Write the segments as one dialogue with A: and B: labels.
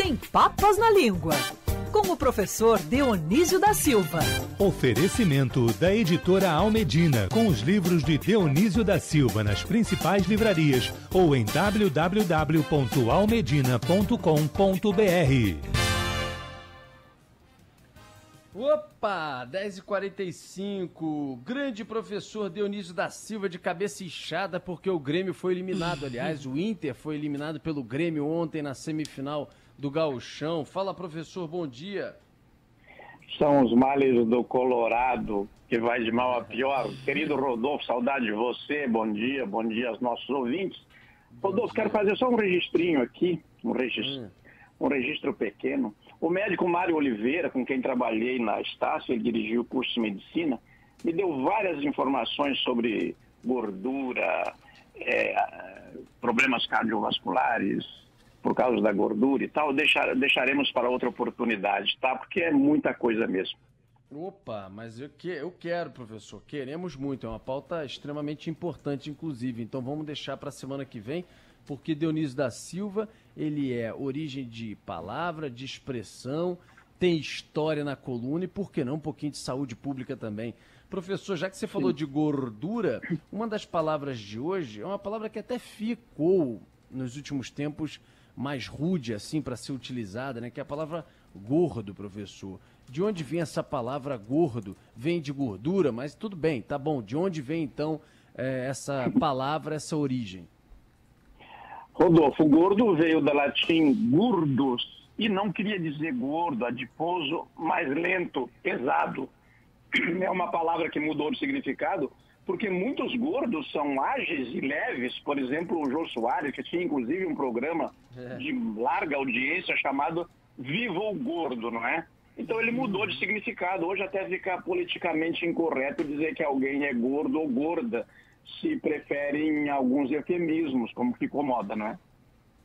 A: Sem papas na língua. Com o professor Dionísio da Silva.
B: Oferecimento da editora Almedina, com os livros de Dionísio da Silva nas principais livrarias ou em www.almedina.com.br.
C: Opa, 10h45. Grande professor Dionísio da Silva de cabeça inchada porque o Grêmio foi eliminado. Aliás, o Inter foi eliminado pelo Grêmio ontem na semifinal do Gauchão. Fala, professor, bom dia.
D: São os males do Colorado que vai de mal a pior. Querido Rodolfo, saudade de você. Bom dia, bom dia aos nossos ouvintes. Rodolfo, quero fazer só um registrinho aqui, um registro, hum. um registro pequeno. O médico Mário Oliveira, com quem trabalhei na Estácio, ele dirigiu o curso de medicina, me deu várias informações sobre gordura, é, problemas cardiovasculares por causa da gordura e tal. Deixar, deixaremos para outra oportunidade, tá? Porque é muita coisa mesmo.
C: Opa, mas eu, que, eu quero, professor. Queremos muito. É uma pauta extremamente importante, inclusive. Então vamos deixar para a semana que vem porque Dionísio da Silva, ele é origem de palavra, de expressão, tem história na coluna e, por que não, um pouquinho de saúde pública também. Professor, já que você falou de gordura, uma das palavras de hoje é uma palavra que até ficou nos últimos tempos mais rude assim para ser utilizada, né? Que é a palavra gordo, professor. De onde vem essa palavra gordo? Vem de gordura, mas tudo bem, tá bom. De onde vem então é, essa palavra, essa origem?
D: Rodolfo, gordo veio da latim gurdus e não queria dizer gordo, adiposo, mais lento, pesado. É uma palavra que mudou de significado porque muitos gordos são ágeis e leves. Por exemplo, o Jô Soares, que tinha inclusive um programa é. de larga audiência chamado Viva o Gordo, não é? Então ele mudou de significado. Hoje até fica politicamente incorreto dizer que alguém é gordo ou gorda se preferem alguns eufemismos, como ficou moda, não é?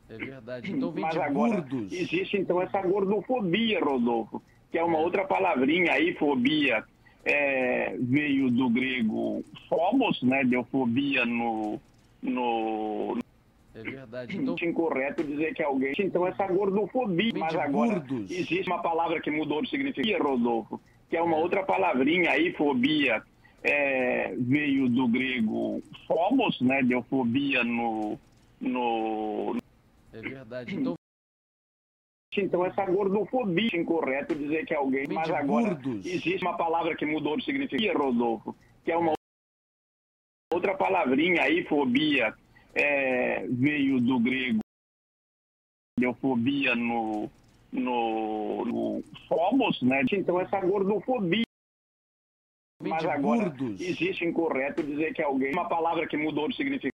C: É verdade. Então vem
D: Mas
C: de
D: agora,
C: gordos.
D: Existe então essa gordofobia, Rodolfo, que é uma é. outra palavrinha aí, fobia, é, veio do grego phobos, né? Deu fobia no, no,
C: é verdade. Então...
D: incorreto dizer que alguém. Então, essa gordofobia. Mas agora gordos. existe uma palavra que mudou de significado, Rodolfo, que é uma é. outra palavrinha aí, fobia, é, veio do grego phobos, né? Deu fobia no, no...
C: É verdade. Então...
D: Então, essa gordofobia, incorreto dizer que alguém. Mas agora gordos. existe uma palavra que mudou de significado, Rodolfo, que é uma outra palavrinha aí, fobia, é, veio do grego, deu fobia no, no, no phobos, né? Então, essa gordofobia. Mas agora gordos. existe incorreto dizer que alguém. Uma palavra que mudou de significado.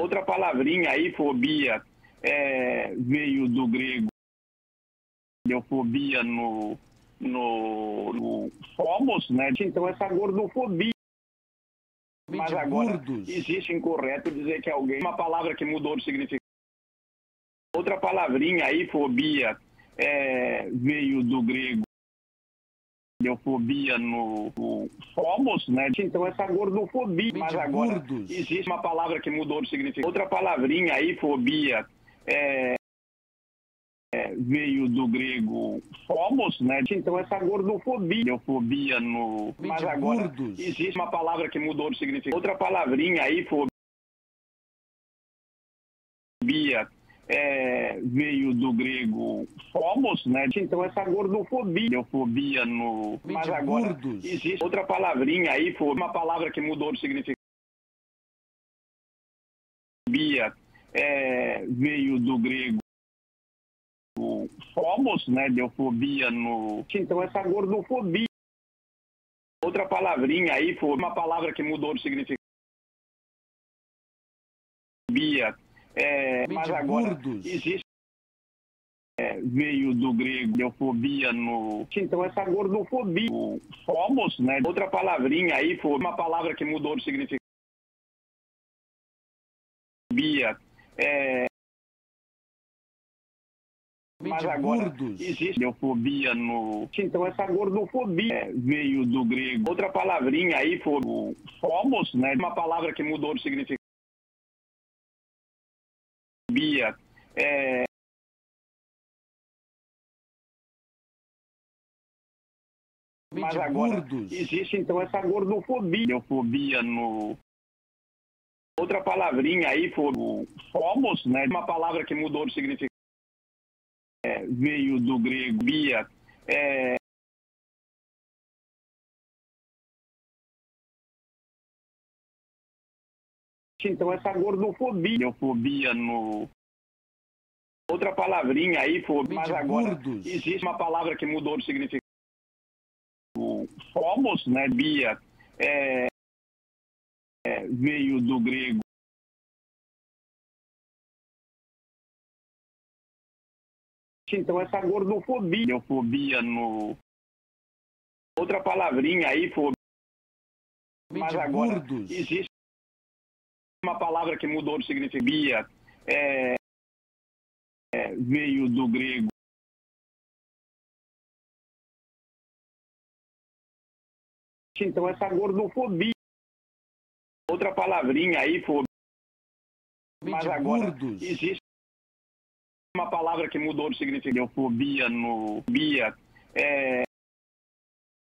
D: Outra palavrinha aí, fobia, é, veio do grego. Deu fobia no, no, no né? Então essa gordofobia. Mas agora gordos. existe incorreto dizer que alguém. Uma palavra que mudou de significado. Outra palavrinha aí, fobia, é, veio do grego fobia no, no Phobos, né? Então essa gordofobia. Mas agora gordos. existe uma palavra que mudou de significado. Outra palavrinha aí, fobia, é, é, veio do grego Phobos, né? Então essa gordofobia, fobia no. Mas agora existe uma palavra que mudou de significado. Outra palavrinha aí, fobia é, veio do grego phobos, né? Então essa gordofobia, fobia no. Mas agora gordos. existe outra palavrinha aí, uma palavra que mudou de significado. Fobia é, veio do grego phobos, né? Deu fobia no. Então essa gordofobia. Outra palavrinha aí, fobia, uma palavra que mudou de significado. Fobia é, mas agora gordos. existe é, veio do grego eufobia no. Então essa gordofobia, phobos, né? Outra palavrinha aí, foi uma palavra que mudou de significado. Fobia, é... Mas agora gordos. existe neofobia no. Então essa gordofobia é, veio do grego. Outra palavrinha aí foi o fomos, né? Uma palavra que mudou de significado. Bia. É...
E: Mas agora gordos. existe então essa gordofobia, neofobia no outra palavrinha aí, fomos, né? Uma palavra que mudou de significado. É, veio do grego bia, é, então essa gordofobia, fobia no outra palavrinha aí, fobia, mas agora existe uma palavra que mudou de significado. Fomos, né, bia, é, veio do grego então essa gordofobia, fobia no outra palavrinha aí, fobia, mas agora existe uma palavra que mudou de significado, é, é, veio do grego. Então, essa gordofobia. Outra palavrinha aí, fobia. Mas agora existe uma palavra que mudou de significado. Fobia no. Bia, é,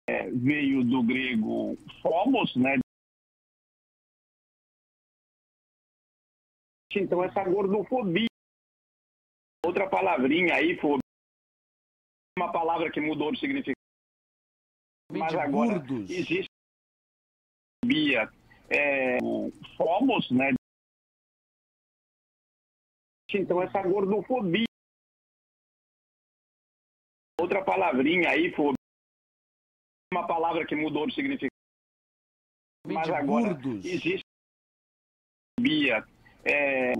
E: é, veio do grego phobos, né? Então, essa gordofobia. Outra palavrinha aí, fobia. Uma palavra que mudou de significado. Mas agora existe Bia, é, fomos, né? Então, essa gordofobia. Outra palavrinha aí, fobia. Uma palavra que mudou de significado. Mas agora existe Bia, é,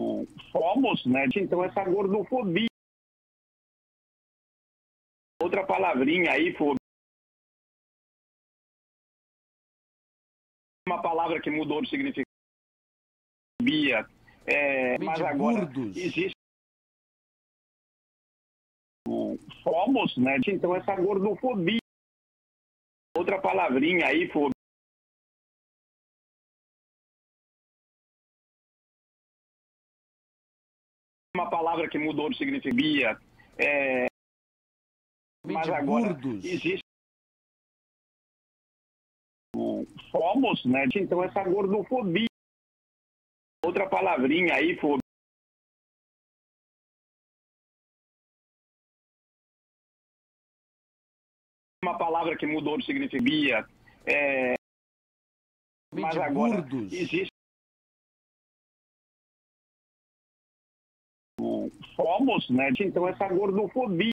E: fomos, né? Então essa gordofobia. Outra palavrinha aí, fobia. Palavra que mudou de significado. Bia, é, mas agora existe fomos, né? Então essa gordofobia. Outra palavrinha aí, fobia. uma palavra que mudou de significado. É, mas agora existe fomos, né? Então essa gordofobia. Outra palavrinha aí, fobia. Uma palavra que mudou de significado. É, mas agora existe fomos, né? Então essa gordofobia.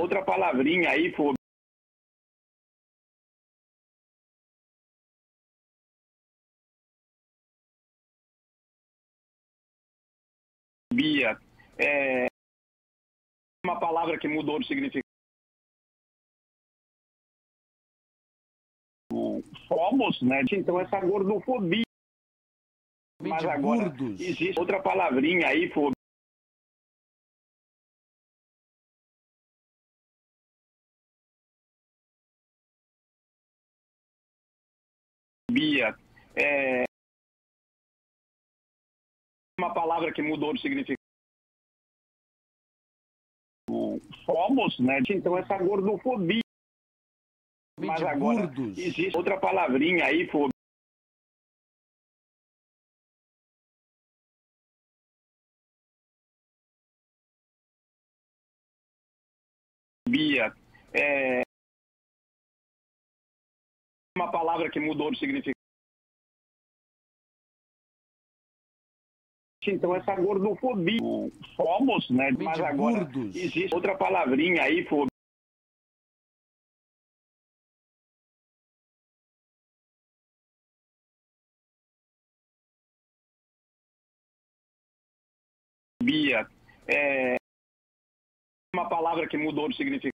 E: Outra palavrinha aí, fobia. É uma palavra que mudou de significado. Fomos, né? Então essa gordofobia. Mas agora existe outra palavrinha aí, fobia. Bia, é palavra que mudou de significado. Fomos, né? Então essa gordofobia. Mas agora existe outra palavrinha aí, fobia. Bia, é uma palavra que mudou de significado. Então, essa gordofobia. Fomos, né? Mas agora existe outra palavrinha aí, fobia. Bia, é uma palavra que mudou de significado.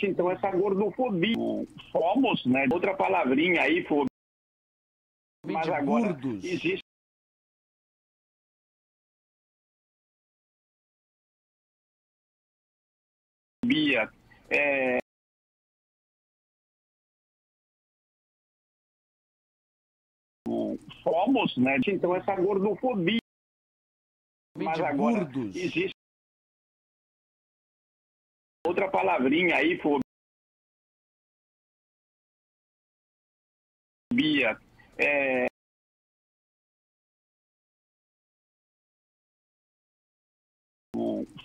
E: Então, essa gordofobia. Fomos, né? Outra palavrinha aí, fobia. Mas agora existe Bia, é... fomos, né? Então essa gordofobia. Mas agora existe Outra palavrinha aí, fobia. É...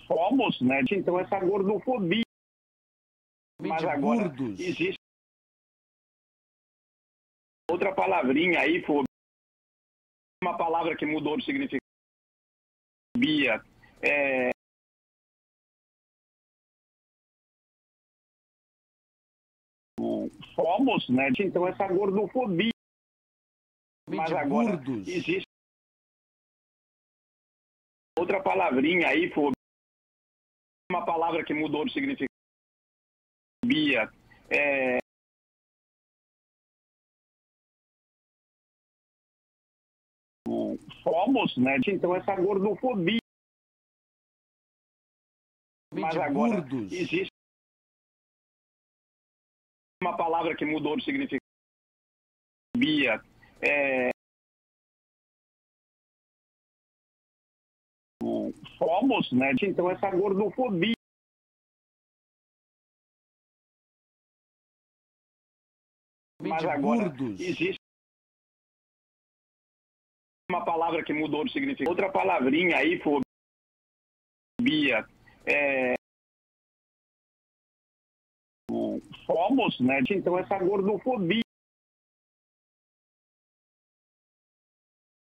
E: Fomos, né? Então essa gordofobia. Mas agora existe outra palavrinha aí, fobia. Uma palavra que mudou de significado. Fobia. É... Fomos, né? Então essa gordofobia. Mas agora existe outra palavrinha aí, fobia. Uma palavra que mudou de significado. Fobia. É... Fomos, né? Então essa gordofobia. Mas agora existe uma palavra que mudou de significado. Fobia. É... Fomos, né? Então essa gordofobia. Mas agora existe uma palavra que mudou de significado. Outra palavrinha aí, fobia. É... Fomos, né? Então essa gordofobia.